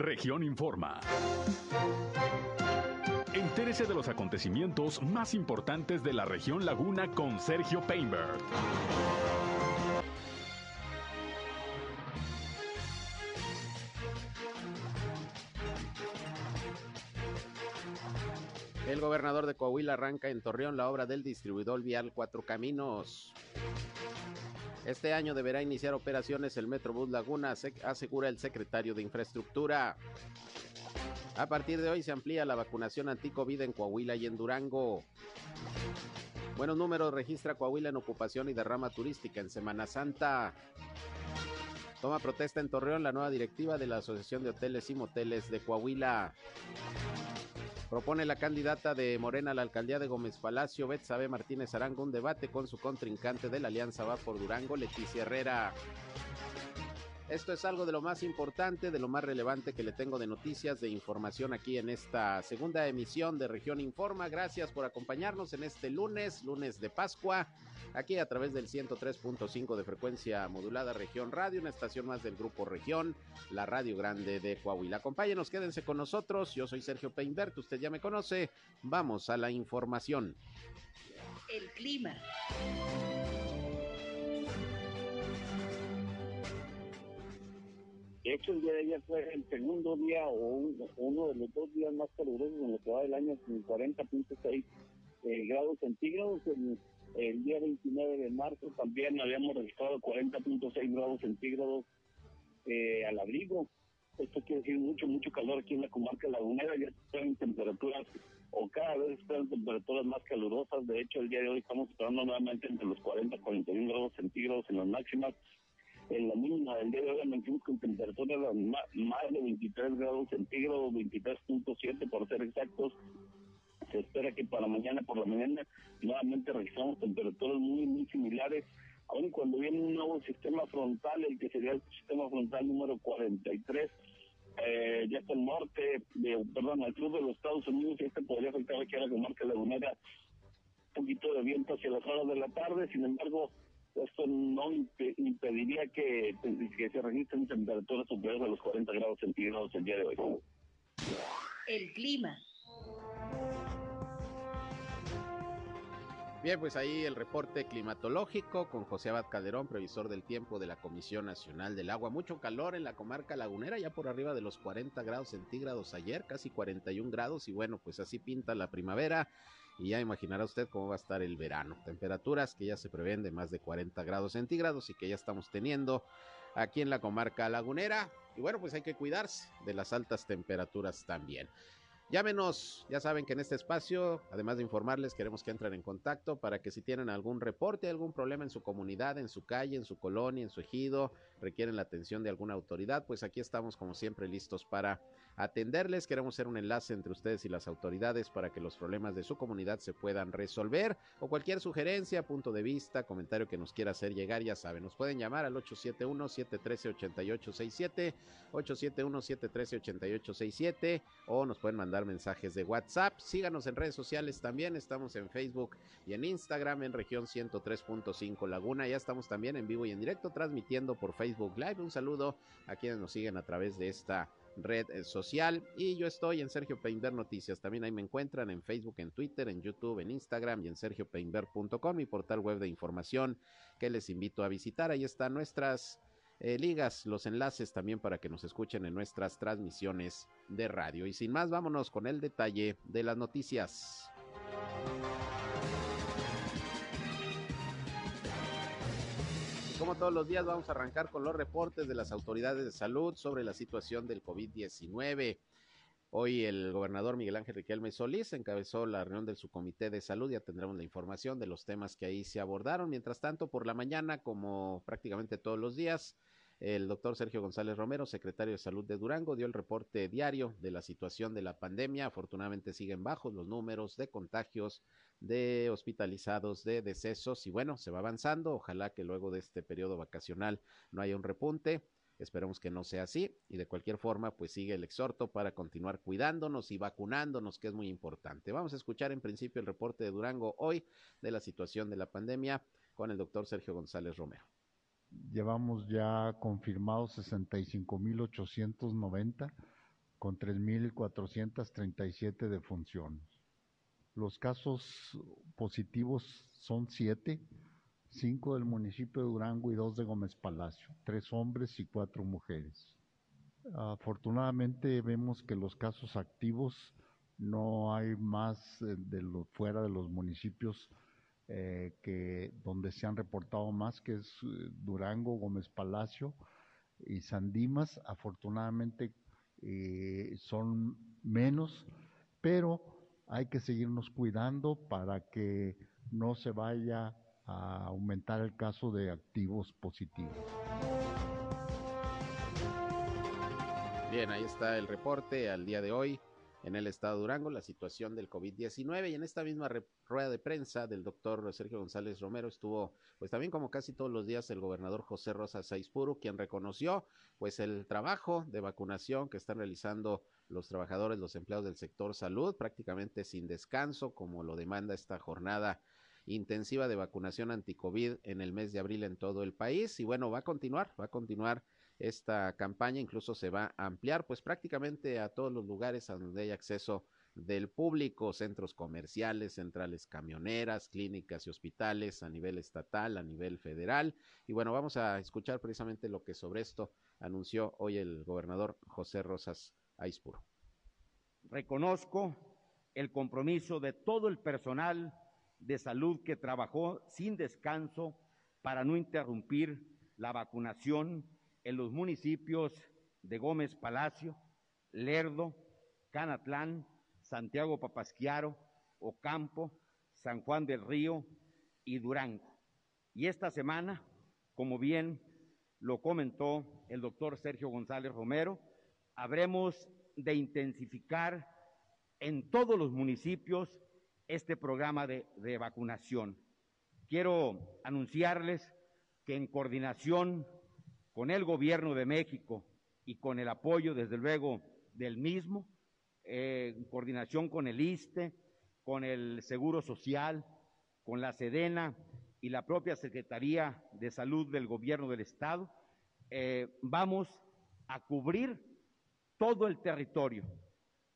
Región Informa. Entérese de los acontecimientos más importantes de la región Laguna con Sergio Painberg. El gobernador de Coahuila arranca en Torreón la obra del distribuidor vial Cuatro Caminos. Este año deberá iniciar operaciones el Metrobús Laguna, asegura el secretario de Infraestructura. A partir de hoy se amplía la vacunación anti-COVID en Coahuila y en Durango. Buenos números registra Coahuila en ocupación y derrama turística en Semana Santa. Toma protesta en Torreón la nueva directiva de la Asociación de Hoteles y Moteles de Coahuila. Propone la candidata de Morena a la alcaldía de Gómez Palacio, Betsabe Martínez Arango, un debate con su contrincante de la Alianza Va por Durango, Leticia Herrera. Esto es algo de lo más importante, de lo más relevante que le tengo de noticias, de información aquí en esta segunda emisión de Región Informa. Gracias por acompañarnos en este lunes, lunes de Pascua, aquí a través del 103.5 de frecuencia modulada Región Radio, una estación más del Grupo Región, la Radio Grande de Coahuila. Acompáñenos, quédense con nosotros. Yo soy Sergio Peinbert, usted ya me conoce. Vamos a la información. El clima. De hecho, el día de ayer fue el segundo día o, uno de los dos días más calurosos en lo que va del año con 40.6 eh, grados centígrados. El día 29 de marzo también habíamos registrado 40.6 grados centígrados eh, al abrigo. Esto quiere decir mucho, mucho calor aquí en la comarca lagunera. Ya están temperaturas o cada vez están temperaturas más calurosas. De hecho, el día de hoy estamos esperando nuevamente entre los 40 y 41 grados centígrados en las máximas en la mínima del día de hoy amanecimos con temperaturas más de 23 grados centígrados, 23.7 por ser exactos. Se espera que para mañana por la mañana nuevamente registramos temperaturas muy, muy similares, aun cuando viene un nuevo sistema frontal, el que sería el sistema frontal número 43, eh, ya está norte, de, perdón, al sur de los Estados Unidos, este podría afectar aquí a la comarca lagunera un poquito de viento hacia las horas de la tarde, sin embargo, esto no impediría que, que se registren temperaturas superiores a los 40 grados centígrados el día de hoy. El clima. Bien, pues ahí el reporte climatológico con José Abad Calderón, previsor del tiempo de la Comisión Nacional del Agua. Mucho calor en la comarca lagunera, ya por arriba de los 40 grados centígrados ayer, casi 41 grados, y bueno, pues así pinta la primavera y ya imaginará usted cómo va a estar el verano. Temperaturas que ya se prevén de más de 40 grados centígrados y que ya estamos teniendo aquí en la comarca lagunera. Y bueno, pues hay que cuidarse de las altas temperaturas también. Llámenos, ya saben que en este espacio, además de informarles, queremos que entren en contacto para que si tienen algún reporte, algún problema en su comunidad, en su calle, en su colonia, en su ejido, requieren la atención de alguna autoridad, pues aquí estamos como siempre listos para atenderles. Queremos ser un enlace entre ustedes y las autoridades para que los problemas de su comunidad se puedan resolver o cualquier sugerencia, punto de vista, comentario que nos quiera hacer llegar, ya saben, nos pueden llamar al 871-713-8867, 871-713-8867 o nos pueden mandar mensajes de WhatsApp. Síganos en redes sociales también, estamos en Facebook y en Instagram en región 103.5 Laguna. Ya estamos también en vivo y en directo transmitiendo por Facebook Live. Un saludo a quienes nos siguen a través de esta red eh, social. Y yo estoy en Sergio Peinber Noticias. También ahí me encuentran en Facebook, en Twitter, en YouTube, en Instagram y en sergiopeinber.com, mi portal web de información que les invito a visitar. Ahí están nuestras eh, ligas, los enlaces también para que nos escuchen en nuestras transmisiones de radio. Y sin más, vámonos con el detalle de las noticias. Como todos los días vamos a arrancar con los reportes de las autoridades de salud sobre la situación del COVID-19. Hoy el gobernador Miguel Ángel Riquelme Solís encabezó la reunión del subcomité de salud. Ya tendremos la información de los temas que ahí se abordaron. Mientras tanto, por la mañana, como prácticamente todos los días, el doctor Sergio González Romero, secretario de Salud de Durango, dio el reporte diario de la situación de la pandemia. Afortunadamente siguen bajos los números de contagios, de hospitalizados, de decesos y bueno, se va avanzando. Ojalá que luego de este periodo vacacional no haya un repunte. Esperemos que no sea así y de cualquier forma pues sigue el exhorto para continuar cuidándonos y vacunándonos que es muy importante. Vamos a escuchar en principio el reporte de Durango hoy de la situación de la pandemia con el doctor Sergio González Romero. Llevamos ya confirmados 65.890 con 3.437 defunciones. Los casos positivos son siete, cinco del municipio de Durango y dos de Gómez Palacio, tres hombres y cuatro mujeres. Afortunadamente vemos que los casos activos no hay más eh, de lo, fuera de los municipios eh, que donde se han reportado más, que es eh, Durango, Gómez Palacio y Sandimas. Afortunadamente son menos, pero hay que seguirnos cuidando para que no se vaya a aumentar el caso de activos positivos. Bien, ahí está el reporte al día de hoy en el estado de Durango, la situación del COVID-19 y en esta misma rueda de prensa del doctor Sergio González Romero estuvo, pues también como casi todos los días, el gobernador José Rosa Saizpuro, quien reconoció pues el trabajo de vacunación que están realizando los trabajadores, los empleados del sector salud, prácticamente sin descanso, como lo demanda esta jornada intensiva de vacunación anti-COVID en el mes de abril en todo el país. Y bueno, va a continuar, va a continuar esta campaña, incluso se va a ampliar pues prácticamente a todos los lugares a donde hay acceso del público, centros comerciales, centrales camioneras, clínicas y hospitales a nivel estatal, a nivel federal. Y bueno, vamos a escuchar precisamente lo que sobre esto anunció hoy el gobernador José Rosas Reconozco el compromiso de todo el personal de salud que trabajó sin descanso para no interrumpir la vacunación en los municipios de Gómez Palacio, Lerdo, Canatlán, Santiago Papasquiaro, Ocampo, San Juan del Río y Durango. Y esta semana, como bien lo comentó el doctor Sergio González Romero, habremos de intensificar en todos los municipios este programa de, vacunación. Quiero anunciarles que en coordinación con el gobierno de México y con el apoyo, desde luego, del mismo, eh, en coordinación con el ISTE, con el Seguro Social, con la SEDENA y la propia Secretaría de Salud del Gobierno del Estado, eh, vamos a cubrir todo el territorio.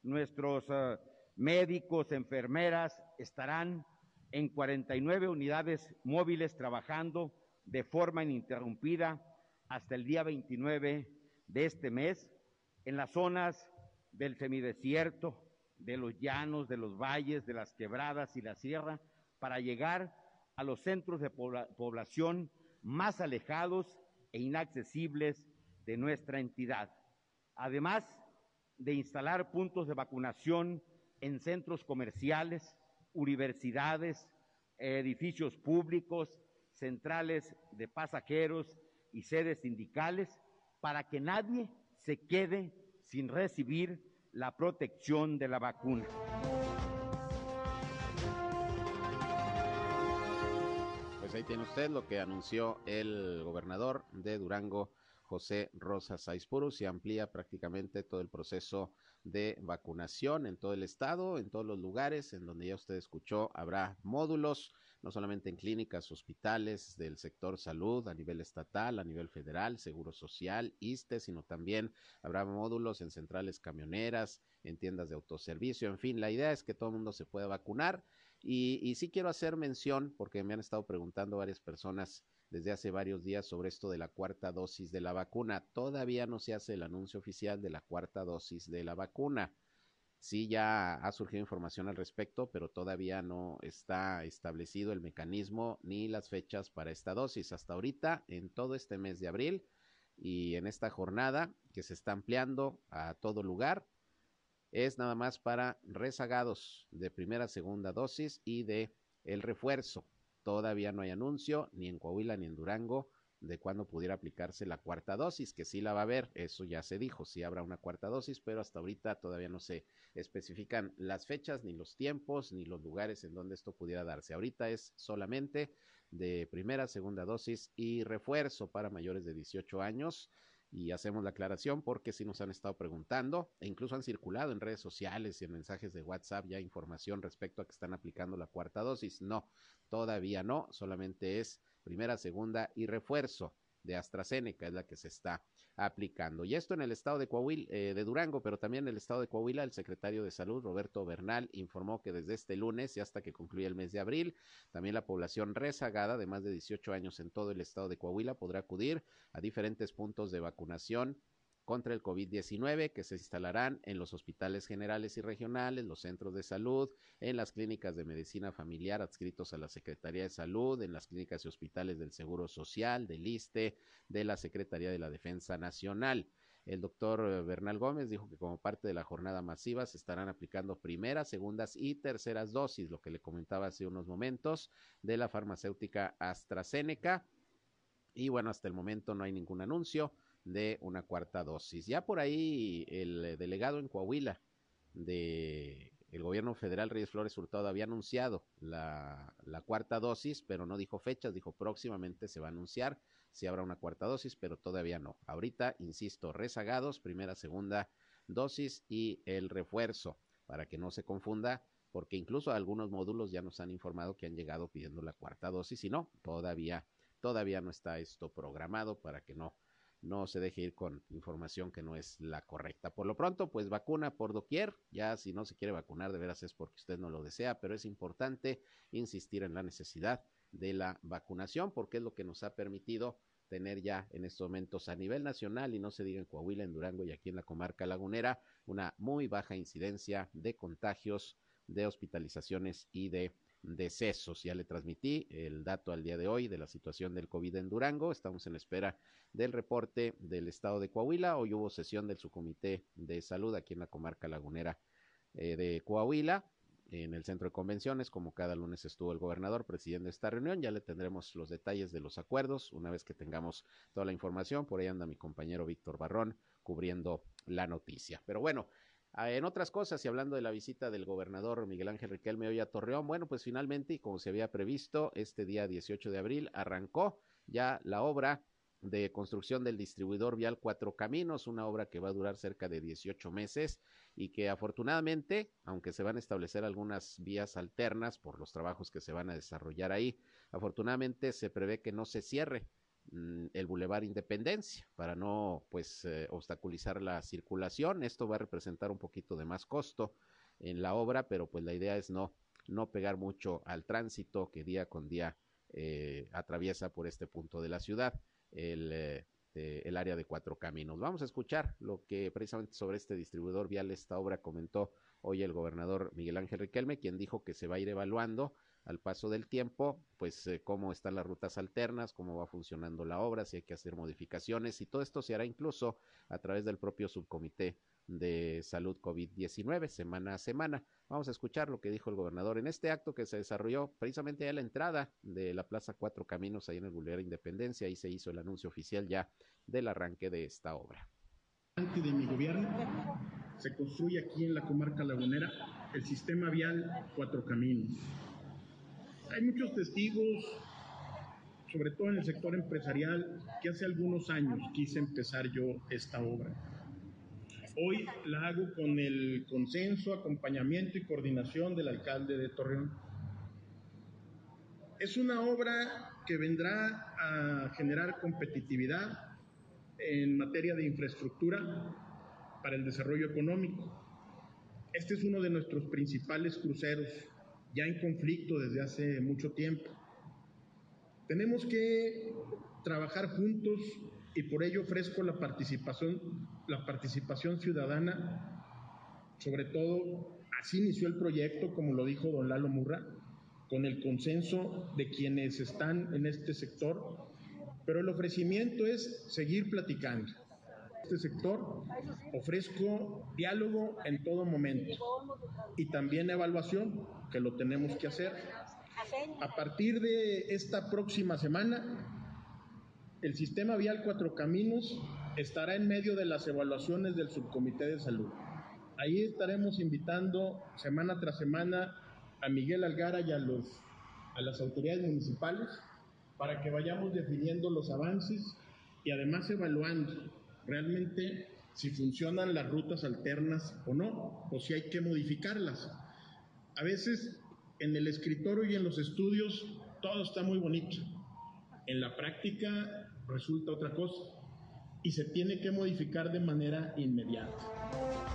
Nuestros eh, médicos, enfermeras estarán en 49 unidades móviles trabajando de forma ininterrumpida hasta el día 29 de este mes en las zonas del semidesierto, de los llanos, de los valles, de las quebradas y la sierra, para llegar a los centros de población más alejados e inaccesibles de nuestra entidad. Además de instalar puntos de vacunación en centros comerciales, universidades, edificios públicos, centrales de pasajeros y sedes sindicales para que nadie se quede sin recibir la protección de la vacuna. Pues ahí tiene usted lo que anunció el gobernador de Durango, José Rosa Saizpurus, y amplía prácticamente todo el proceso de vacunación en todo el estado, en todos los lugares en donde ya usted escuchó, habrá módulos no solamente en clínicas, hospitales del sector salud a nivel estatal, a nivel federal, seguro social, ISTE, sino también habrá módulos en centrales camioneras, en tiendas de autoservicio, en fin, la idea es que todo el mundo se pueda vacunar. Y, y sí quiero hacer mención, porque me han estado preguntando varias personas desde hace varios días sobre esto de la cuarta dosis de la vacuna. Todavía no se hace el anuncio oficial de la cuarta dosis de la vacuna. Sí, ya ha surgido información al respecto, pero todavía no está establecido el mecanismo ni las fechas para esta dosis. Hasta ahorita, en todo este mes de abril y en esta jornada que se está ampliando a todo lugar, es nada más para rezagados de primera, segunda dosis y de el refuerzo. Todavía no hay anuncio ni en Coahuila ni en Durango de cuándo pudiera aplicarse la cuarta dosis, que sí la va a haber, eso ya se dijo, sí habrá una cuarta dosis, pero hasta ahorita todavía no se especifican las fechas, ni los tiempos, ni los lugares en donde esto pudiera darse. Ahorita es solamente de primera, segunda dosis y refuerzo para mayores de 18 años. Y hacemos la aclaración porque sí nos han estado preguntando e incluso han circulado en redes sociales y en mensajes de WhatsApp ya información respecto a que están aplicando la cuarta dosis. No, todavía no, solamente es primera, segunda y refuerzo de AstraZeneca es la que se está aplicando. Y esto en el estado de Coahuila, eh, de Durango, pero también en el estado de Coahuila, el secretario de Salud, Roberto Bernal, informó que desde este lunes y hasta que concluya el mes de abril, también la población rezagada de más de 18 años en todo el estado de Coahuila podrá acudir a diferentes puntos de vacunación contra el COVID-19 que se instalarán en los hospitales generales y regionales, los centros de salud, en las clínicas de medicina familiar adscritos a la Secretaría de Salud, en las clínicas y hospitales del Seguro Social, del ISTE, de la Secretaría de la Defensa Nacional. El doctor eh, Bernal Gómez dijo que como parte de la jornada masiva se estarán aplicando primeras, segundas y terceras dosis, lo que le comentaba hace unos momentos, de la farmacéutica AstraZeneca. Y bueno, hasta el momento no hay ningún anuncio de una cuarta dosis. Ya por ahí el delegado en Coahuila de el gobierno federal Reyes Flores Hurtado había anunciado la, la, cuarta dosis, pero no dijo fechas, dijo próximamente se va a anunciar si habrá una cuarta dosis, pero todavía no. Ahorita, insisto, rezagados, primera, segunda dosis y el refuerzo, para que no se confunda, porque incluso algunos módulos ya nos han informado que han llegado pidiendo la cuarta dosis y no, todavía, todavía no está esto programado para que no no se deje ir con información que no es la correcta. Por lo pronto, pues vacuna por doquier, ya si no se quiere vacunar de veras es porque usted no lo desea, pero es importante insistir en la necesidad de la vacunación porque es lo que nos ha permitido tener ya en estos momentos a nivel nacional y no se diga en Coahuila, en Durango y aquí en la comarca lagunera, una muy baja incidencia de contagios, de hospitalizaciones y de decesos. Ya le transmití el dato al día de hoy de la situación del COVID en Durango. Estamos en espera del reporte del estado de Coahuila. Hoy hubo sesión del subcomité de salud aquí en la comarca lagunera eh, de Coahuila en el centro de convenciones, como cada lunes estuvo el gobernador presidiendo esta reunión, ya le tendremos los detalles de los acuerdos una vez que tengamos toda la información, por ahí anda mi compañero Víctor Barrón cubriendo la noticia. Pero bueno, en otras cosas, y hablando de la visita del gobernador Miguel Ángel Riquelme hoy a Torreón, bueno, pues finalmente, y como se había previsto, este día 18 de abril arrancó ya la obra de construcción del distribuidor vial Cuatro Caminos, una obra que va a durar cerca de 18 meses y que afortunadamente, aunque se van a establecer algunas vías alternas por los trabajos que se van a desarrollar ahí, afortunadamente se prevé que no se cierre el Boulevard Independencia para no pues eh, obstaculizar la circulación. Esto va a representar un poquito de más costo en la obra, pero pues la idea es no, no pegar mucho al tránsito que día con día eh, atraviesa por este punto de la ciudad el, eh, el área de cuatro caminos. Vamos a escuchar lo que precisamente sobre este distribuidor vial, esta obra comentó hoy el gobernador Miguel Ángel Riquelme, quien dijo que se va a ir evaluando al paso del tiempo, pues eh, cómo están las rutas alternas, cómo va funcionando la obra, si hay que hacer modificaciones y todo esto se hará incluso a través del propio subcomité de salud COVID-19 semana a semana. Vamos a escuchar lo que dijo el gobernador en este acto que se desarrolló precisamente a la entrada de la Plaza Cuatro Caminos ahí en el Boulevard Independencia y se hizo el anuncio oficial ya del arranque de esta obra. De mi gobierno se construye aquí en la comarca lagunera el sistema vial Cuatro Caminos hay muchos testigos, sobre todo en el sector empresarial, que hace algunos años quise empezar yo esta obra. Hoy la hago con el consenso, acompañamiento y coordinación del alcalde de Torreón. Es una obra que vendrá a generar competitividad en materia de infraestructura para el desarrollo económico. Este es uno de nuestros principales cruceros ya en conflicto desde hace mucho tiempo. Tenemos que trabajar juntos y por ello ofrezco la participación, la participación ciudadana, sobre todo así inició el proyecto, como lo dijo don Lalo Murra, con el consenso de quienes están en este sector, pero el ofrecimiento es seguir platicando. Este sector ofrezco diálogo en todo momento y también evaluación que lo tenemos que hacer. A partir de esta próxima semana, el sistema vial Cuatro Caminos estará en medio de las evaluaciones del subcomité de salud. Ahí estaremos invitando semana tras semana a Miguel Algara y a, los, a las autoridades municipales para que vayamos definiendo los avances y además evaluando realmente si funcionan las rutas alternas o no, o si hay que modificarlas. A veces en el escritorio y en los estudios todo está muy bonito. En la práctica resulta otra cosa. y se tiene que modificar de manera inmediata.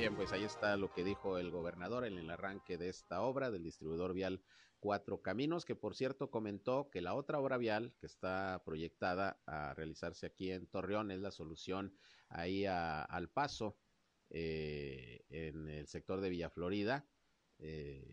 Bien, pues ahí está lo que dijo el gobernador en el arranque de esta obra del distribuidor vial Cuatro Caminos, que por cierto comentó que la otra obra vial que está proyectada a realizarse aquí en Torreón es la solución ahí al paso eh, en el sector de Villa Florida, eh,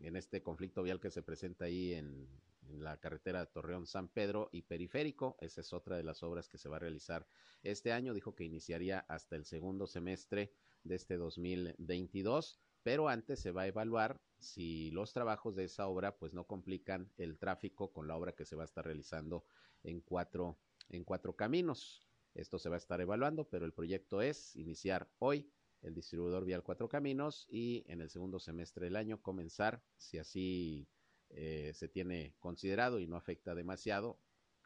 en este conflicto vial que se presenta ahí en, en la carretera Torreón-San Pedro y Periférico. Esa es otra de las obras que se va a realizar este año. Dijo que iniciaría hasta el segundo semestre de este 2022, pero antes se va a evaluar si los trabajos de esa obra pues no complican el tráfico con la obra que se va a estar realizando en cuatro, en cuatro caminos. Esto se va a estar evaluando, pero el proyecto es iniciar hoy el distribuidor vial Cuatro Caminos y en el segundo semestre del año comenzar, si así eh, se tiene considerado y no afecta demasiado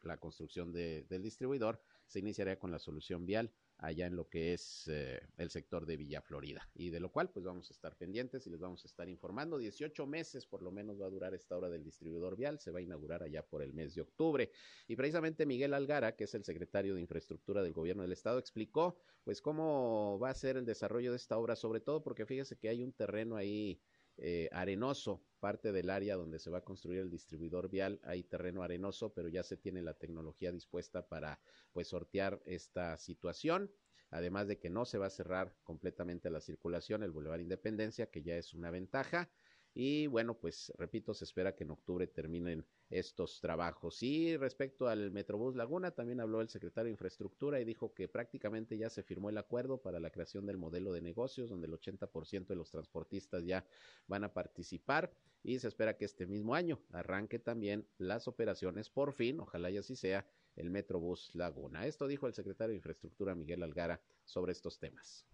la construcción de, del distribuidor, se iniciaría con la solución vial allá en lo que es eh, el sector de Villa Florida. Y de lo cual, pues vamos a estar pendientes y les vamos a estar informando. 18 meses por lo menos va a durar esta obra del distribuidor vial. Se va a inaugurar allá por el mes de octubre. Y precisamente Miguel Algara, que es el secretario de Infraestructura del Gobierno del Estado, explicó pues cómo va a ser el desarrollo de esta obra, sobre todo porque fíjese que hay un terreno ahí eh, arenoso, parte del área donde se va a construir el distribuidor vial, hay terreno arenoso, pero ya se tiene la tecnología dispuesta para pues sortear esta situación, además de que no se va a cerrar completamente la circulación, el Boulevard Independencia, que ya es una ventaja, y bueno, pues repito, se espera que en octubre terminen estos trabajos. Y respecto al Metrobús Laguna, también habló el secretario de Infraestructura y dijo que prácticamente ya se firmó el acuerdo para la creación del modelo de negocios, donde el 80% de los transportistas ya van a participar y se espera que este mismo año arranque también las operaciones por fin, ojalá y así sea, el Metrobús Laguna. Esto dijo el secretario de Infraestructura Miguel Algara sobre estos temas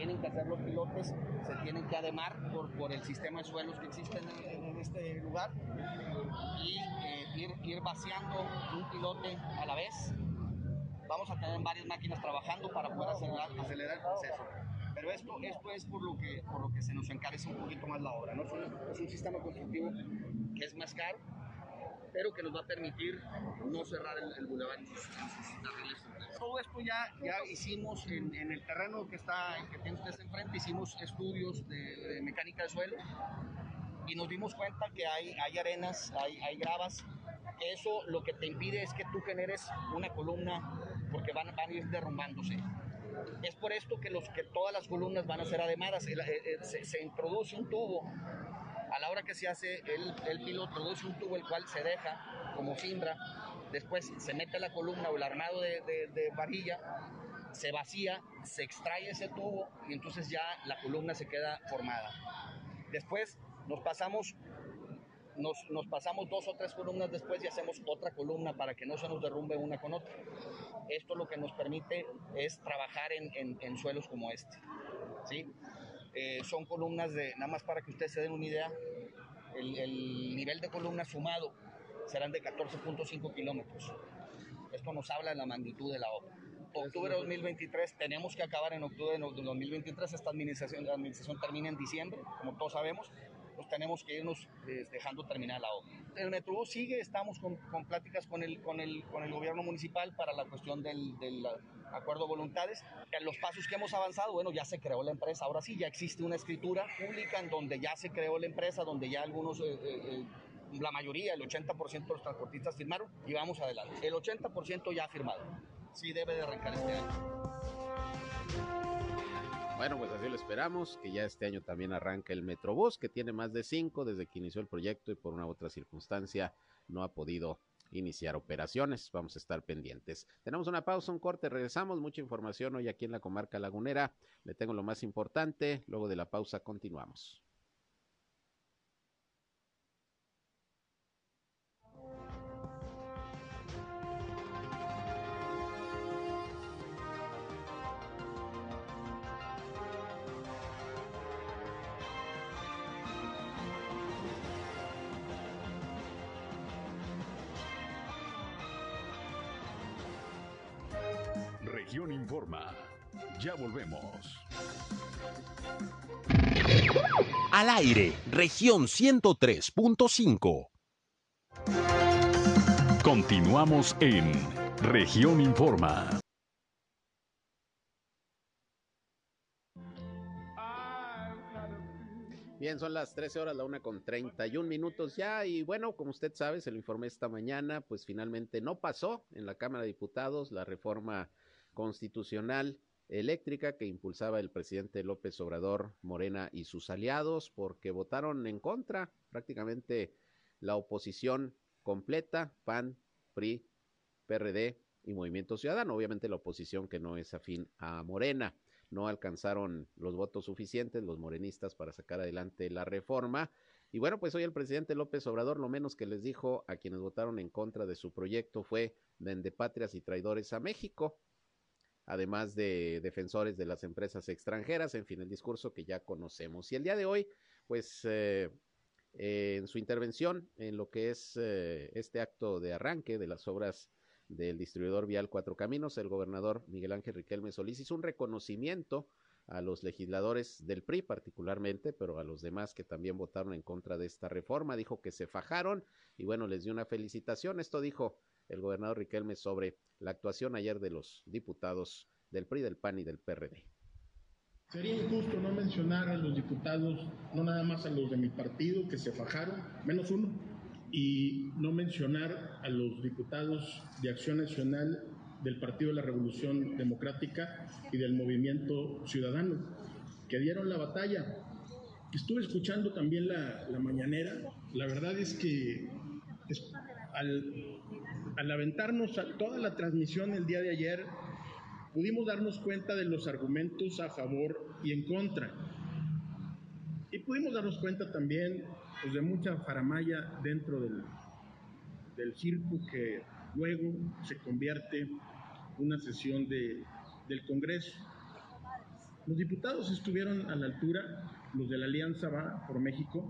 tienen que hacer los pilotes, se tienen que ademar por, por el sistema de suelos que existe en, en este lugar y eh, ir, ir, vaciando un pilote a la vez. Vamos a tener varias máquinas trabajando para poder acelerar, acelerar el proceso. Pero esto, esto es por lo, que, por lo que se nos encarece un poquito más la obra. ¿no? Es, un, es un sistema constructivo que es más caro, pero que nos va a permitir no cerrar el, el bulevar en sus, en todo esto ya, ya hicimos en, en, el terreno que está que tiene ustedes enfrente, hicimos estudios de, de, mecánica de suelo y nos dimos cuenta que hay, hay arenas, hay, hay gravas, eso lo que te impide es que tú generes una columna porque van, van a ir derrumbándose. Es por esto que, los, que todas las columnas van a ser ademadas. Se, se introduce un tubo a la hora que se hace el, el piloto, produce un tubo el cual se deja como cimbra después se mete la columna o el armado de, de, de, varilla, se vacía, se extrae ese tubo y entonces ya la columna se queda formada. Después nos pasamos, nos, nos pasamos dos o tres columnas después y hacemos otra columna para que no se nos derrumbe una con otra. Esto lo que nos permite es trabajar en, en, en suelos como este. ¿sí? Eh, son columnas de, nada más para que ustedes se den una idea, el, el nivel de columna sumado serán de 14.5 kilómetros. Esto nos habla de la magnitud de la obra. Octubre de 2023, tenemos que acabar en octubre de 2023, esta administración, la administración termina en diciembre, como todos sabemos, pues tenemos que irnos eh, dejando terminar la obra. El Metrobús sigue, estamos con, con pláticas con el, con, el, con el gobierno municipal para la cuestión del, del acuerdo de voluntades. En los pasos que hemos avanzado, bueno, ya se creó la empresa, ahora sí, ya existe una escritura pública en donde ya se creó la empresa, donde ya algunos... Eh, eh, la mayoría, el 80% de los transportistas firmaron y vamos adelante. El 80% ya ha firmado. Sí debe de arrancar este año. Bueno, pues así lo esperamos, que ya este año también arranca el Metrobús, que tiene más de cinco desde que inició el proyecto y por una otra circunstancia no ha podido iniciar operaciones. Vamos a estar pendientes. Tenemos una pausa, un corte, regresamos. Mucha información hoy aquí en la comarca lagunera. Le tengo lo más importante. Luego de la pausa continuamos. Informa. Ya volvemos. Al aire, región 103.5. Continuamos en región Informa. Bien, son las 13 horas, la una con 31 minutos ya. Y bueno, como usted sabe, se lo informé esta mañana, pues finalmente no pasó en la Cámara de Diputados la reforma constitucional eléctrica que impulsaba el presidente López Obrador, Morena y sus aliados, porque votaron en contra prácticamente la oposición completa, PAN, PRI, PRD y Movimiento Ciudadano, obviamente la oposición que no es afín a Morena. No alcanzaron los votos suficientes los morenistas para sacar adelante la reforma. Y bueno, pues hoy el presidente López Obrador lo menos que les dijo a quienes votaron en contra de su proyecto fue patrias y traidores a México, además de defensores de las empresas extranjeras, en fin, el discurso que ya conocemos. Y el día de hoy, pues eh, en su intervención en lo que es eh, este acto de arranque de las obras del distribuidor vial Cuatro Caminos, el gobernador Miguel Ángel Riquelme Solís hizo un reconocimiento a los legisladores del PRI particularmente, pero a los demás que también votaron en contra de esta reforma, dijo que se fajaron y bueno, les dio una felicitación. Esto dijo el gobernador Riquelme sobre la actuación ayer de los diputados del PRI, del PAN y del PRD. Sería injusto no mencionar a los diputados, no nada más a los de mi partido que se fajaron, menos uno, y no mencionar a los diputados de Acción Nacional del Partido de la Revolución Democrática y del Movimiento Ciudadano, que dieron la batalla. Estuve escuchando también la, mañanera. La verdad es que al, al aventarnos a toda la transmisión el día de ayer, pudimos darnos cuenta de los argumentos a favor y en contra. Y pudimos darnos cuenta también pues, de mucha faramaya dentro del, circo que luego se convierte en una sesión de, del Congreso. Los diputados estuvieron a la altura, los de la Alianza Va por México,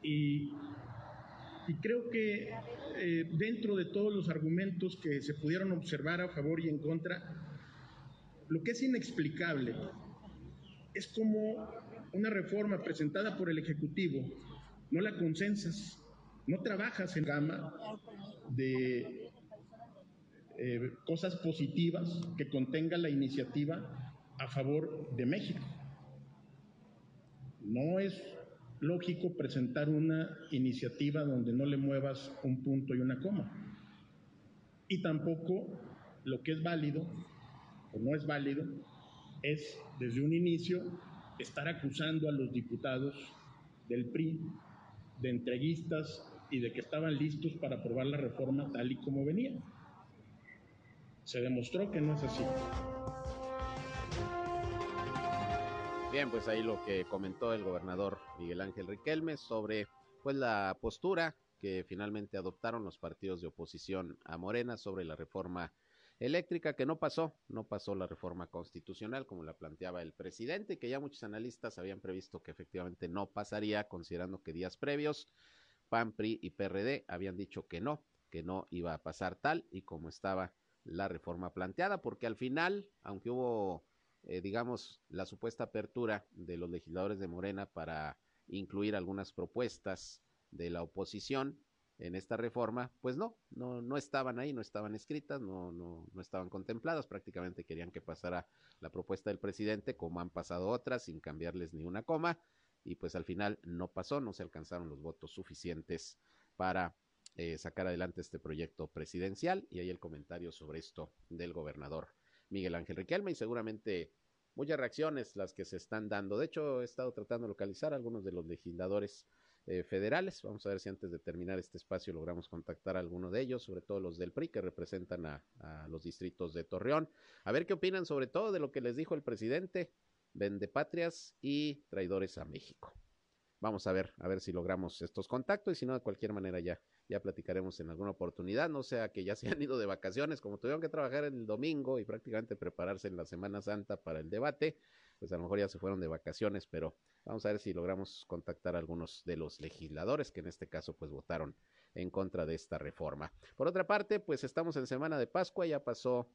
y, y creo que eh, dentro de todos los argumentos que se pudieron observar a favor y en contra, lo que es inexplicable es como una reforma presentada por el Ejecutivo no la consensas, no trabajas en gama de eh, cosas positivas que contenga la iniciativa a favor de México. No es lógico presentar una iniciativa donde no le muevas un punto y una coma. Y tampoco lo que es válido o no es válido es desde un inicio estar acusando a los diputados del PRI de entreguistas y de que estaban listos para aprobar la reforma tal y como venía. Se demostró que no es así. Bien, pues ahí lo que comentó el gobernador Miguel Ángel Riquelme sobre pues la postura que finalmente adoptaron los partidos de oposición a Morena sobre la reforma eléctrica que no pasó, no pasó la reforma constitucional como la planteaba el presidente, que ya muchos analistas habían previsto que efectivamente no pasaría, considerando que días previos PAN, PRI y PRD habían dicho que no, que no iba a pasar tal y como estaba la reforma planteada, porque al final, aunque hubo, eh, digamos, la supuesta apertura de los legisladores de Morena para incluir algunas propuestas de la oposición, en esta reforma, pues no, no, no estaban ahí, no estaban escritas, no, no, no estaban contempladas, prácticamente querían que pasara la propuesta del presidente, como han pasado otras, sin cambiarles ni una coma, y pues al final no pasó, no se alcanzaron los votos suficientes para eh, sacar adelante este proyecto presidencial, y ahí el comentario sobre esto del gobernador Miguel Ángel Riquelme, y seguramente muchas reacciones las que se están dando. De hecho, he estado tratando de localizar a algunos de los legisladores eh, federales. Vamos a ver si antes de terminar este espacio logramos contactar a alguno de ellos, sobre todo los del PRI que representan a, los distritos de Torreón. A ver qué opinan sobre todo de lo que les dijo el presidente, vendepatrias y traidores a México. Vamos a ver, a ver si logramos estos contactos y si no, de cualquier manera ya, ya platicaremos en alguna oportunidad, no sea que ya se han ido de vacaciones, como tuvieron que trabajar el domingo y prácticamente prepararse en la Semana Santa para el debate, pues a lo mejor ya se fueron de vacaciones, pero vamos a ver si logramos contactar a algunos de los legisladores que en este caso pues votaron en contra de esta reforma. Por otra parte, pues estamos en Semana de Pascua, ya pasó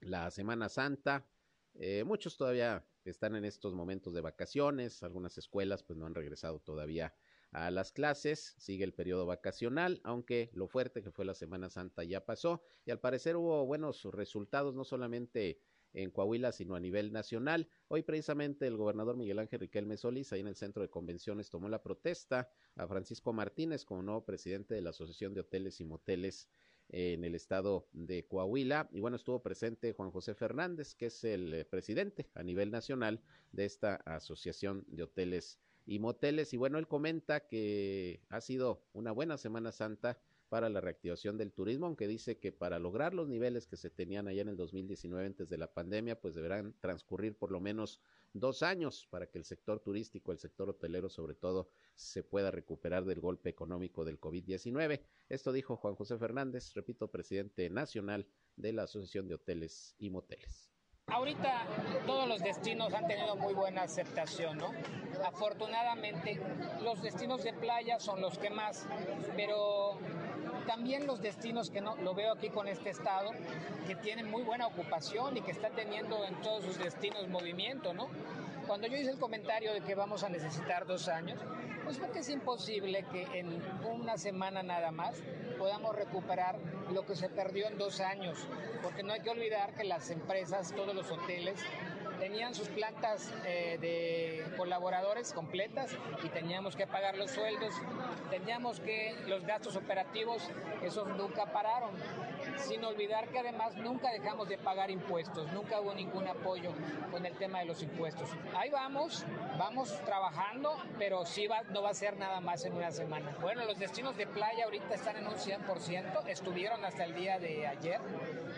la Semana Santa, eh, muchos todavía están en estos momentos de vacaciones, algunas escuelas pues no han regresado todavía a las clases, sigue el periodo vacacional, aunque lo fuerte que fue la Semana Santa ya pasó y al parecer hubo buenos resultados, no solamente en Coahuila, sino a nivel nacional. Hoy precisamente el gobernador Miguel Ángel Riquelme Solís, ahí en el centro de convenciones, tomó la protesta a Francisco Martínez como nuevo presidente de la Asociación de Hoteles y Moteles en el estado de Coahuila. Y bueno, estuvo presente Juan José Fernández, que es el eh, presidente a nivel nacional de esta Asociación de Hoteles y Moteles. Y bueno, él comenta que ha sido una buena Semana Santa para la reactivación del turismo, aunque dice que para lograr los niveles que se tenían allá en el 2019 antes de la pandemia, pues deberán transcurrir por lo menos dos años para que el sector turístico, el sector hotelero sobre todo, se pueda recuperar del golpe económico del COVID-19. Esto dijo Juan José Fernández, repito, presidente nacional de la Asociación de Hoteles y Moteles. Ahorita todos los destinos han tenido muy buena aceptación, ¿no? Afortunadamente los destinos de playa son los que más, pero también los destinos que no lo veo aquí con este estado que tienen muy buena ocupación y que están teniendo en todos sus destinos movimiento, ¿no? Cuando yo hice el comentario de que vamos a necesitar dos años, pues porque es imposible que en una semana nada más podamos recuperar lo que se perdió en dos años, porque no hay que olvidar que las empresas, todos los hoteles, tenían sus plantas eh, de colaboradores completas y teníamos que pagar los sueldos, teníamos que los gastos operativos, esos nunca pararon, sin olvidar que además nunca dejamos de pagar impuestos, nunca hubo ningún apoyo con el tema de los impuestos. Ahí vamos, vamos trabajando, pero sí va, no va a ser nada más en una semana. Bueno, los destinos de playa ahorita están en un 100%, estuvieron hasta el día de ayer,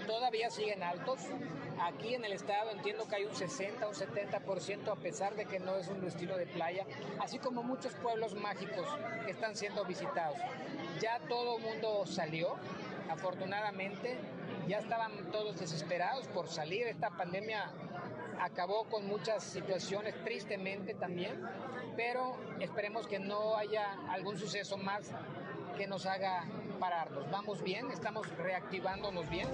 todavía siguen altos. Aquí en el estado entiendo que hay un 60, un 70% a pesar de que no es un destino de playa, así como muchos pueblos mágicos que están siendo visitados. Ya todo el mundo salió, afortunadamente, ya estaban todos desesperados por salir. Esta pandemia acabó con muchas situaciones, tristemente también, pero esperemos que no haya algún suceso más que nos haga pararnos. Vamos bien, estamos reactivándonos bien.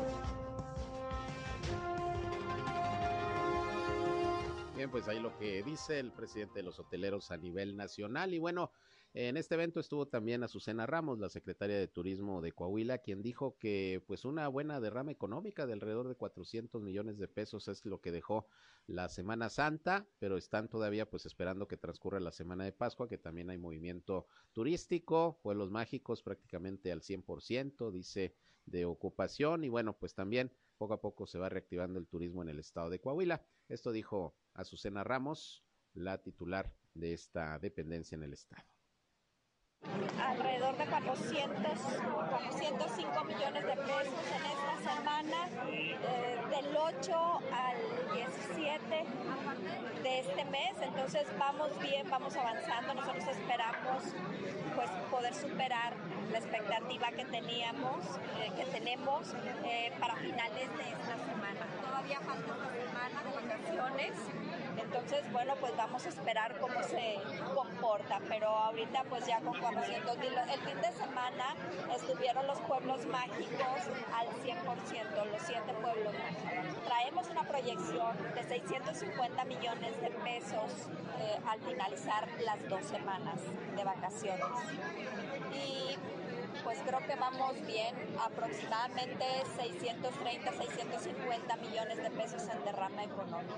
Bien, pues ahí lo que dice el presidente de los hoteleros a nivel nacional. Y bueno, en este evento estuvo también Azucena Ramos, la secretaria de Turismo de Coahuila, quien dijo que pues una buena derrama económica de alrededor de 400 millones de pesos es lo que dejó la Semana Santa, pero están todavía pues esperando que transcurra la Semana de Pascua, que también hay movimiento turístico, pueblos mágicos prácticamente al 100%, dice, de ocupación y bueno, pues también poco a poco se va reactivando el turismo en el estado de Coahuila. Esto dijo Azucena Ramos, la titular de esta dependencia en el estado. Alrededor de 400, 405 millones de pesos en esta semana, eh, del 8 al 17 de este mes. Entonces vamos bien, vamos avanzando. Nosotros esperamos pues poder superar la expectativa que teníamos, eh, que tenemos eh, para finales de esta semana. Todavía falta una semana de vacaciones entonces, bueno, pues vamos a esperar cómo se comporta, pero ahorita pues ya con 400 el fin de semana estuvieron los pueblos mágicos al 100%, los siete pueblos mágicos. Traemos una proyección de 650 millones de pesos eh, al finalizar las dos semanas de vacaciones. Y pues creo que vamos bien, aproximadamente 630, 650 millones de pesos en derrama económica.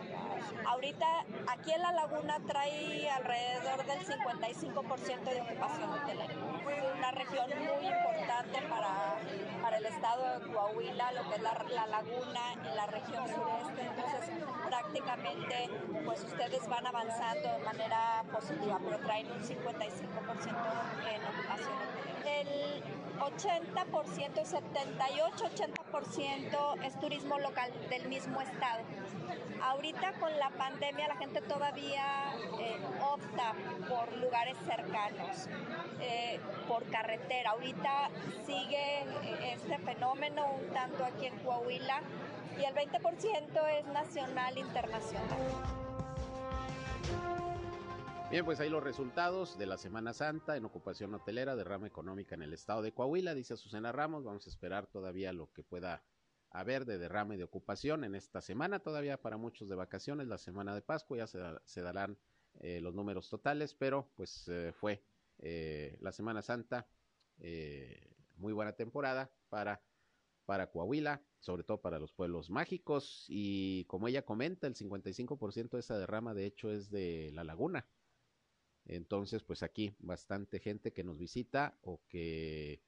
Ahorita aquí en la laguna trae alrededor del 55% de ocupación hotelera. Es una región muy importante para, para el estado de Coahuila, lo que es la, la laguna y la región sureste. Entonces prácticamente pues ustedes van avanzando de manera positiva, pero traen un 55% en ocupación hotelera. El 80%, 78-80% es turismo local del mismo estado. Ahorita con la pandemia la gente todavía eh, opta por lugares cercanos, eh, por carretera. Ahorita sigue este fenómeno un tanto aquí en Coahuila y el 20% es nacional internacional. Bien, pues ahí los resultados de la Semana Santa en ocupación hotelera, derrama económica en el estado de Coahuila, dice Susana Ramos. Vamos a esperar todavía lo que pueda haber de derrame de ocupación en esta semana, todavía para muchos de vacaciones, la semana de Pascua, ya se, darán eh, los números totales, pero pues eh, fue eh, la Semana Santa. Eh, muy buena temporada para, para Coahuila, sobre todo para los pueblos mágicos. Y como ella comenta, el 55% de esa derrama de hecho es de la laguna. Entonces, pues aquí bastante gente que nos visita o que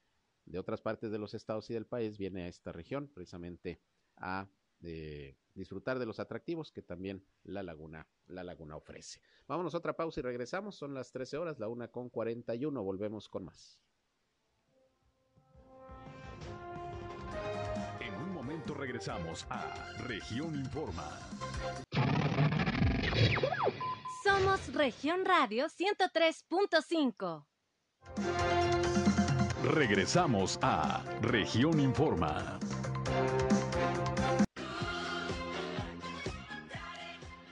de otras partes de los estados y del país viene a esta región precisamente a eh, disfrutar de los atractivos que también la laguna, la laguna ofrece. Vámonos a otra pausa y regresamos. Son las 13 horas, la una con 41. Volvemos con más. En un momento regresamos a Región Informa. Somos Región Radio 103.5. Regresamos a Región Informa.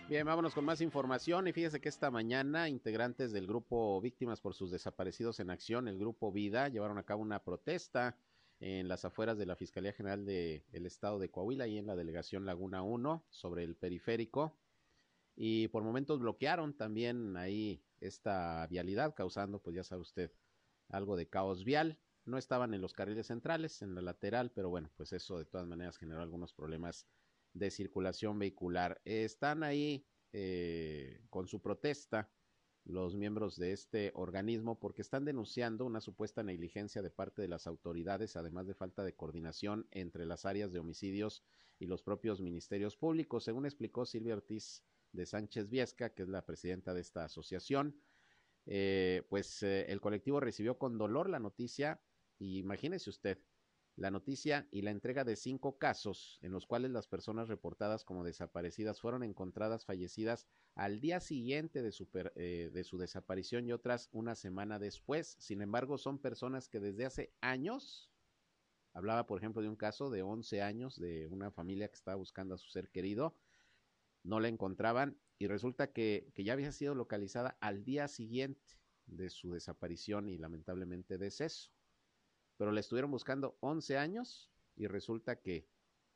Bien, vámonos con más información y fíjese que esta mañana integrantes del grupo Víctimas por sus desaparecidos en acción, el grupo Vida, llevaron a cabo una protesta en las afueras de la Fiscalía General del Estado de Coahuila y en la delegación Laguna 1 sobre el periférico y por momentos bloquearon también ahí esta vialidad causando pues ya sabe usted algo de caos vial. No estaban en los carriles centrales, en la lateral, pero bueno, pues eso de todas maneras generó algunos problemas de circulación vehicular. Están ahí eh, con su protesta los miembros de este organismo porque están denunciando una supuesta negligencia de parte de las autoridades, además de falta de coordinación entre las áreas de homicidios y los propios ministerios públicos, según explicó Silvia Ortiz de Sánchez Viesca, que es la presidenta de esta asociación. Eh, pues eh, el colectivo recibió con dolor la noticia y imagínese usted, la noticia y la entrega de cinco casos en los cuales las personas reportadas como desaparecidas fueron encontradas fallecidas al día siguiente de su, eh, de su desaparición y otras una semana después. Sin embargo, son personas que desde hace años, hablaba por ejemplo de un caso de 11 años de una familia que estaba buscando a su ser querido, no la encontraban y resulta que, que ya había sido localizada al día siguiente de su desaparición y lamentablemente deceso pero la estuvieron buscando 11 años y resulta que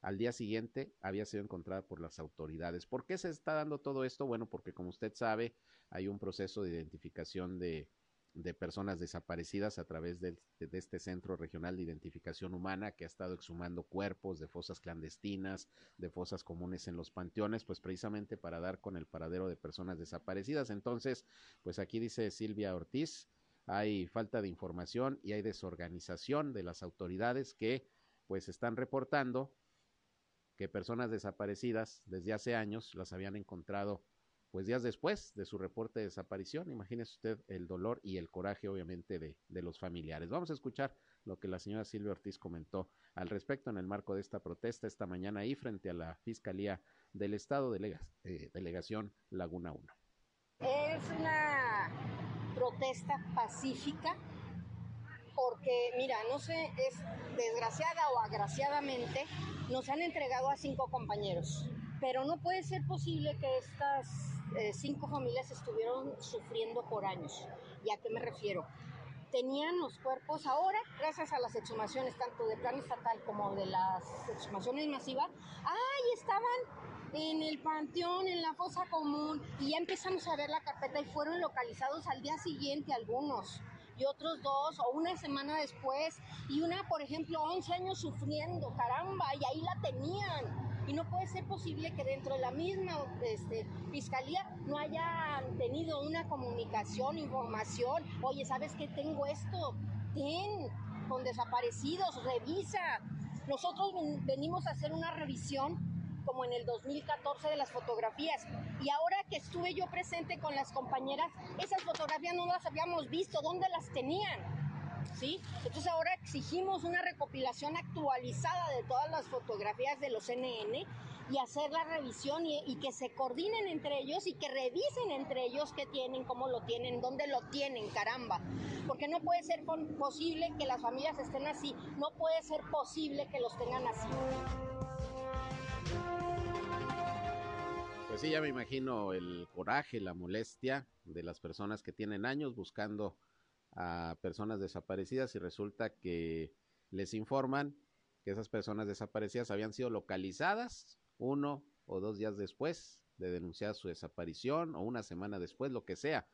al día siguiente había sido encontrada por las autoridades. ¿Por qué se está dando todo esto? Bueno, porque como usted sabe, hay un proceso de identificación de, de personas desaparecidas a través de, de, este Centro Regional de Identificación Humana que ha estado exhumando cuerpos de fosas clandestinas, de fosas comunes en los panteones, pues precisamente para dar con el paradero de personas desaparecidas. Entonces, pues aquí dice Silvia Ortiz, hay falta de información y hay desorganización de las autoridades que pues están reportando que personas desaparecidas desde hace años las habían encontrado pues días después de su reporte de desaparición. Imagínese usted el dolor y el coraje obviamente de, los familiares. Vamos a escuchar lo que la señora Silvia Ortiz comentó al respecto en el marco de esta protesta esta mañana ahí frente a la Fiscalía del Estado, delega, eh, Delegación Laguna 1. Es una protesta pacífica porque, mira, no sé, es desgraciada o agraciadamente, nos han entregado a cinco compañeros, pero no puede ser posible que estas eh, cinco familias estuvieron sufriendo por años. ¿Y a qué me refiero? Tenían los cuerpos ahora, gracias a las exhumaciones tanto de plan estatal como de las exhumaciones masivas, ¡ay! Estaban en el panteón, en la fosa común, y ya empezamos a ver la carpeta y fueron localizados al día siguiente algunos y otros dos o una semana después y una por ejemplo 11 años sufriendo, caramba, y ahí la tenían. Y no puede ser posible que dentro de la misma este, fiscalía no hayan tenido una comunicación, información. Oye, ¿sabes qué? Tengo esto. Ten con desaparecidos, revisa. Nosotros venimos a hacer una revisión como en el 2014 de las fotografías. Y ahora que estuve yo presente con las compañeras, esas fotografías no las habíamos visto, ¿dónde las tenían? Entonces ahora exigimos una recopilación actualizada de todas las fotografías de los NN y hacer la revisión y, que se coordinen entre ellos y que revisen entre ellos qué tienen, cómo lo tienen, dónde lo tienen, caramba. Porque no puede ser posible que las familias estén así, no puede ser posible que los tengan así. Pues sí, ya me imagino el coraje, la molestia de las personas que tienen años buscando a personas desaparecidas y resulta que les informan que esas personas desaparecidas habían sido localizadas uno o dos días después de denunciar su desaparición o una semana después, lo que sea,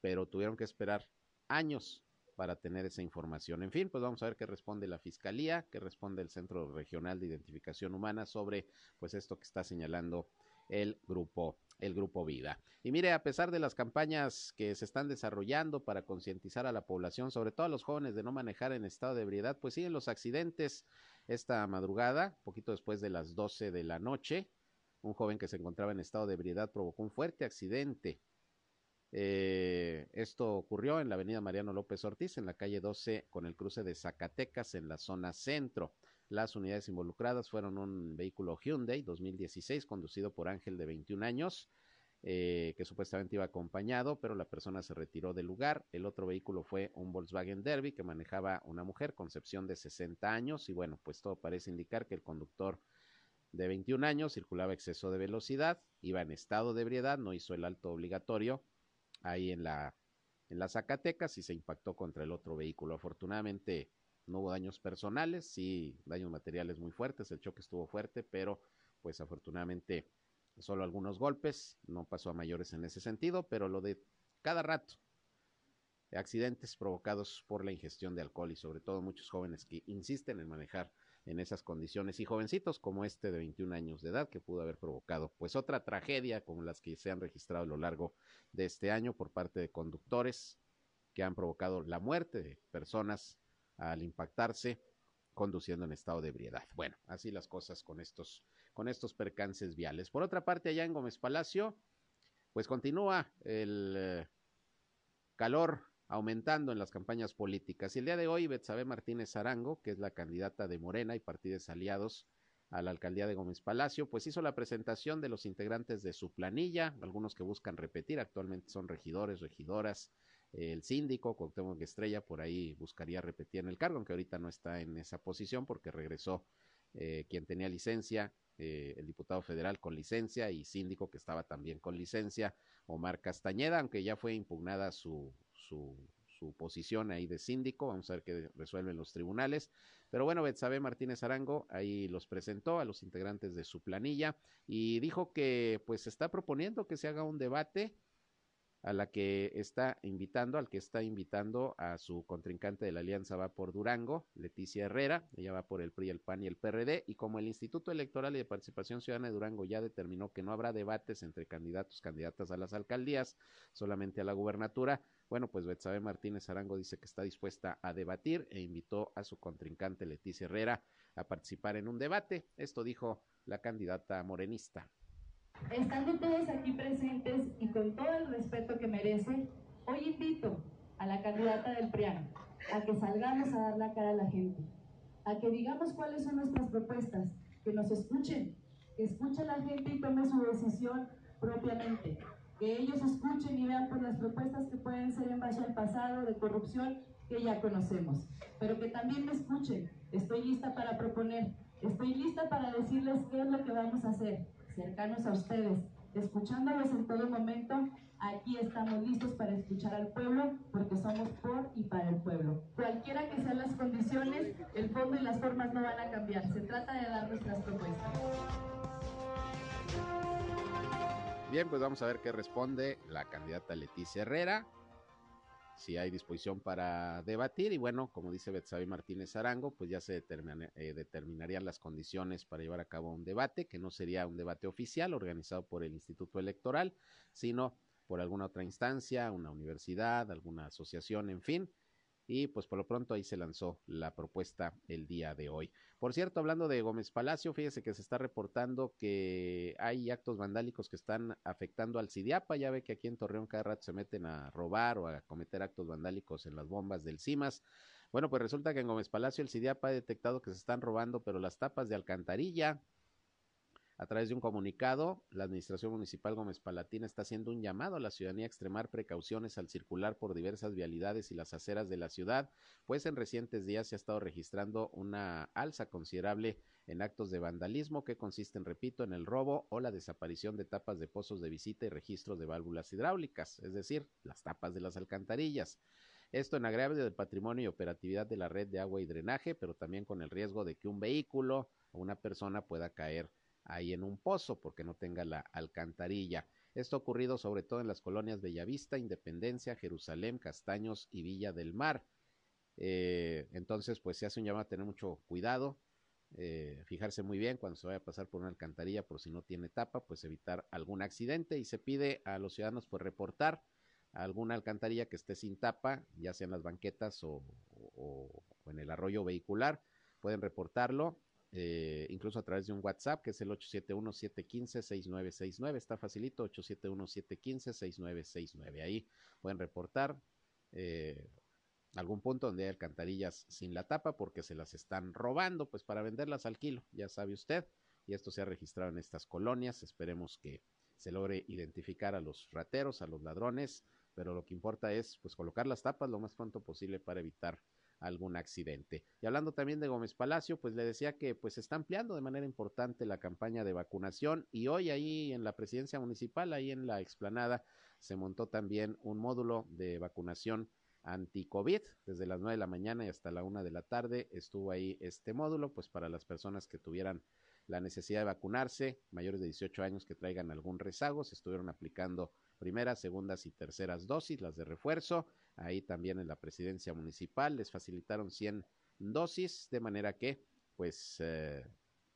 pero tuvieron que esperar años para tener esa información. En fin, pues vamos a ver qué responde la Fiscalía, qué responde el Centro Regional de Identificación Humana sobre pues esto que está señalando el grupo el grupo Vida. Y mire, a pesar de las campañas que se están desarrollando para concientizar a la población, sobre todo a los jóvenes de no manejar en estado de ebriedad, pues siguen los accidentes esta madrugada, poquito después de las 12 de la noche. Un joven que se encontraba en estado de ebriedad provocó un fuerte accidente eh, esto ocurrió en la avenida Mariano López Ortiz, en la calle 12, con el cruce de Zacatecas, en la zona centro. Las unidades involucradas fueron un vehículo Hyundai 2016 conducido por Ángel de 21 años, eh, que supuestamente iba acompañado, pero la persona se retiró del lugar. El otro vehículo fue un Volkswagen Derby que manejaba una mujer, Concepción de 60 años, y bueno, pues todo parece indicar que el conductor de 21 años circulaba exceso de velocidad, iba en estado de ebriedad, no hizo el alto obligatorio ahí en la, en las Zacatecas y se impactó contra el otro vehículo. Afortunadamente no hubo daños personales, sí daños materiales muy fuertes, el choque estuvo fuerte, pero pues afortunadamente solo algunos golpes, no pasó a mayores en ese sentido, pero lo de cada rato, accidentes provocados por la ingestión de alcohol y sobre todo muchos jóvenes que insisten en manejar en esas condiciones y jovencitos como este de 21 años de edad que pudo haber provocado pues otra tragedia como las que se han registrado a lo largo de este año por parte de conductores que han provocado la muerte de personas al impactarse conduciendo en estado de ebriedad. Bueno, así las cosas con estos con estos percances viales. Por otra parte, allá en Gómez Palacio, pues continúa el eh, calor aumentando en las campañas políticas. Y el día de hoy, Betsabe Martínez Arango, que es la candidata de Morena y partidos aliados a la alcaldía de Gómez Palacio, pues hizo la presentación de los integrantes de su planilla, algunos que buscan repetir, actualmente son regidores, regidoras, el síndico Cuauhtémoc Estrella por ahí buscaría repetir en el cargo, aunque ahorita no está en esa posición porque regresó eh, quien tenía licencia, eh, el diputado federal con licencia y síndico que estaba también con licencia, Omar Castañeda, aunque ya fue impugnada su, su, su posición ahí de síndico, vamos a ver qué resuelven los tribunales. Pero bueno, Betsabe Martínez Arango ahí los presentó a los integrantes de su planilla y dijo que pues está proponiendo que se haga un debate a la que está invitando, al que está invitando a su contrincante de la alianza va por Durango, Leticia Herrera, ella va por el PRI, el PAN y el PRD, y como el Instituto Electoral y de Participación Ciudadana de Durango ya determinó que no habrá debates entre candidatos, candidatas a las alcaldías, solamente a la gubernatura, bueno, pues Betsabe Martínez Arango dice que está dispuesta a debatir e invitó a su contrincante Leticia Herrera a participar en un debate. Esto dijo la candidata morenista. Estando todos aquí presentes y con todo el respeto que merece, hoy invito a la candidata del PRIAN a que salgamos a dar la cara a la gente, a que digamos cuáles son nuestras propuestas, que nos escuchen, que escuche la gente y tome su decisión propiamente, que ellos escuchen y vean por las propuestas que pueden ser en base al pasado de corrupción que ya conocemos, pero que también me escuchen, estoy lista para proponer, estoy lista para decirles qué es lo que vamos a hacer, cercanos a ustedes, escuchándolos en todo momento. Aquí estamos listos para escuchar al pueblo porque somos por y para el pueblo. Cualquiera que sean las condiciones, el fondo y las formas no van a cambiar. Se trata de dar nuestras propuestas. Bien, pues vamos a ver qué responde la candidata Leticia Herrera si hay disposición para debatir y bueno, como dice Betsabe Martínez Arango, pues ya se eh, determinarían las condiciones para llevar a cabo un debate, que no sería un debate oficial organizado por el Instituto Electoral, sino por alguna otra instancia, una universidad, alguna asociación, en fin, y pues por lo pronto ahí se lanzó la propuesta el día de hoy. Por cierto, hablando de Gómez Palacio, fíjese que se está reportando que hay actos vandálicos que están afectando al CIDIAPA, ya ve que aquí en Torreón cada rato se meten a robar o a cometer actos vandálicos en las bombas del CIMAS. Bueno, pues resulta que en Gómez Palacio el CIDIAPA ha detectado que se están robando, pero las tapas de alcantarilla, a través de un comunicado, la Administración Municipal Gómez Palatina está haciendo un llamado a la ciudadanía a extremar precauciones al circular por diversas vialidades y las aceras de la ciudad, pues en recientes días se ha estado registrando una alza considerable en actos de vandalismo que consisten, repito, en el robo o la desaparición de tapas de pozos de visita y registros de válvulas hidráulicas, es decir, las tapas de las alcantarillas. Esto en agravio del patrimonio y operatividad de la red de agua y drenaje, pero también con el riesgo de que un vehículo o una persona pueda caer ahí en un pozo porque no tenga la alcantarilla. Esto ha ocurrido sobre todo en las colonias Bellavista, Independencia, Jerusalén, Castaños y Villa del Mar. Eh, entonces, pues se hace un llamado a tener mucho cuidado, eh, fijarse muy bien cuando se vaya a pasar por una alcantarilla, por si no tiene tapa, pues evitar algún accidente y se pide a los ciudadanos pues reportar alguna alcantarilla que esté sin tapa, ya sea en las banquetas o, o en el arroyo vehicular, pueden reportarlo eh, incluso a través de un WhatsApp que es el 871-715-6969. Está facilito, 871-715-6969. Ahí pueden reportar eh, algún punto donde hay alcantarillas sin la tapa porque se las están robando, pues para venderlas al kilo, ya sabe usted. Y esto se ha registrado en estas colonias. Esperemos que se logre identificar a los rateros, a los ladrones, pero lo que importa es pues colocar las tapas lo más pronto posible para evitar algún accidente. Y hablando también de Gómez Palacio, pues le decía que pues está ampliando de manera importante la campaña de vacunación y hoy ahí en la presidencia municipal, ahí en la explanada, se montó también un módulo de vacunación anti-COVID. Desde las 9 de la mañana y hasta la 1 de la tarde estuvo ahí este módulo, pues para las personas que tuvieran la necesidad de vacunarse, mayores de 18 años que traigan algún rezago, se estuvieron aplicando primeras, segundas y terceras dosis, las de refuerzo. Ahí también en la presidencia municipal les facilitaron 100 dosis, de manera que, pues, eh,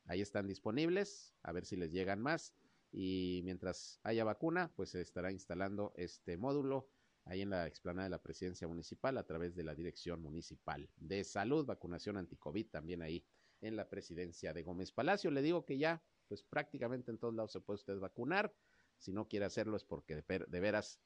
ahí están disponibles, a ver si les llegan más. Y mientras haya vacuna, pues se estará instalando este módulo ahí en la explanada de la presidencia municipal a través de la Dirección Municipal de Salud, vacunación anticovid también ahí en la presidencia de Gómez Palacio. Le digo que ya, pues prácticamente en todos lados se puede usted vacunar. Si no quiere hacerlo es porque de, veras,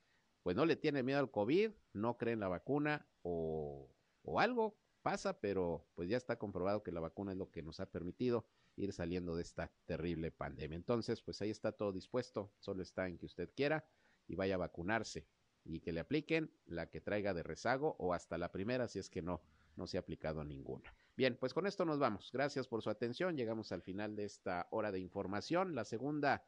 pues no le tiene miedo al COVID, no cree en la vacuna o, o algo pasa, pero pues ya está comprobado que la vacuna es lo que nos ha permitido ir saliendo de esta terrible pandemia. Entonces, pues ahí está todo dispuesto, solo está en que usted quiera y vaya a vacunarse y que le apliquen la que traiga de rezago o hasta la primera si es que no, no se ha aplicado ninguna. Bien, pues con esto nos vamos. Gracias por su atención. Llegamos al final de esta hora de información, la segunda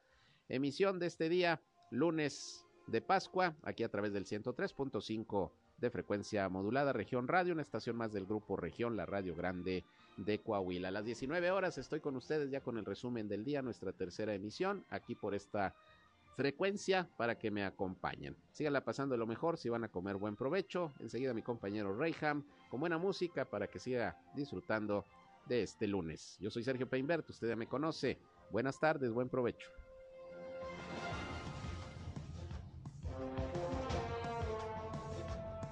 emisión de este día, lunes de Pascua, aquí a través del 103.5 de frecuencia modulada, región radio, una estación más del grupo región, la radio grande de Coahuila. A las 19 horas estoy con ustedes ya con el resumen del día, nuestra tercera emisión, aquí por esta frecuencia para que me acompañen. Síganla pasando lo mejor si van a comer buen provecho. Enseguida mi compañero Reyham con buena música para que siga disfrutando de este lunes. Yo soy Sergio Peinbert, usted ya me conoce. Buenas tardes, buen provecho.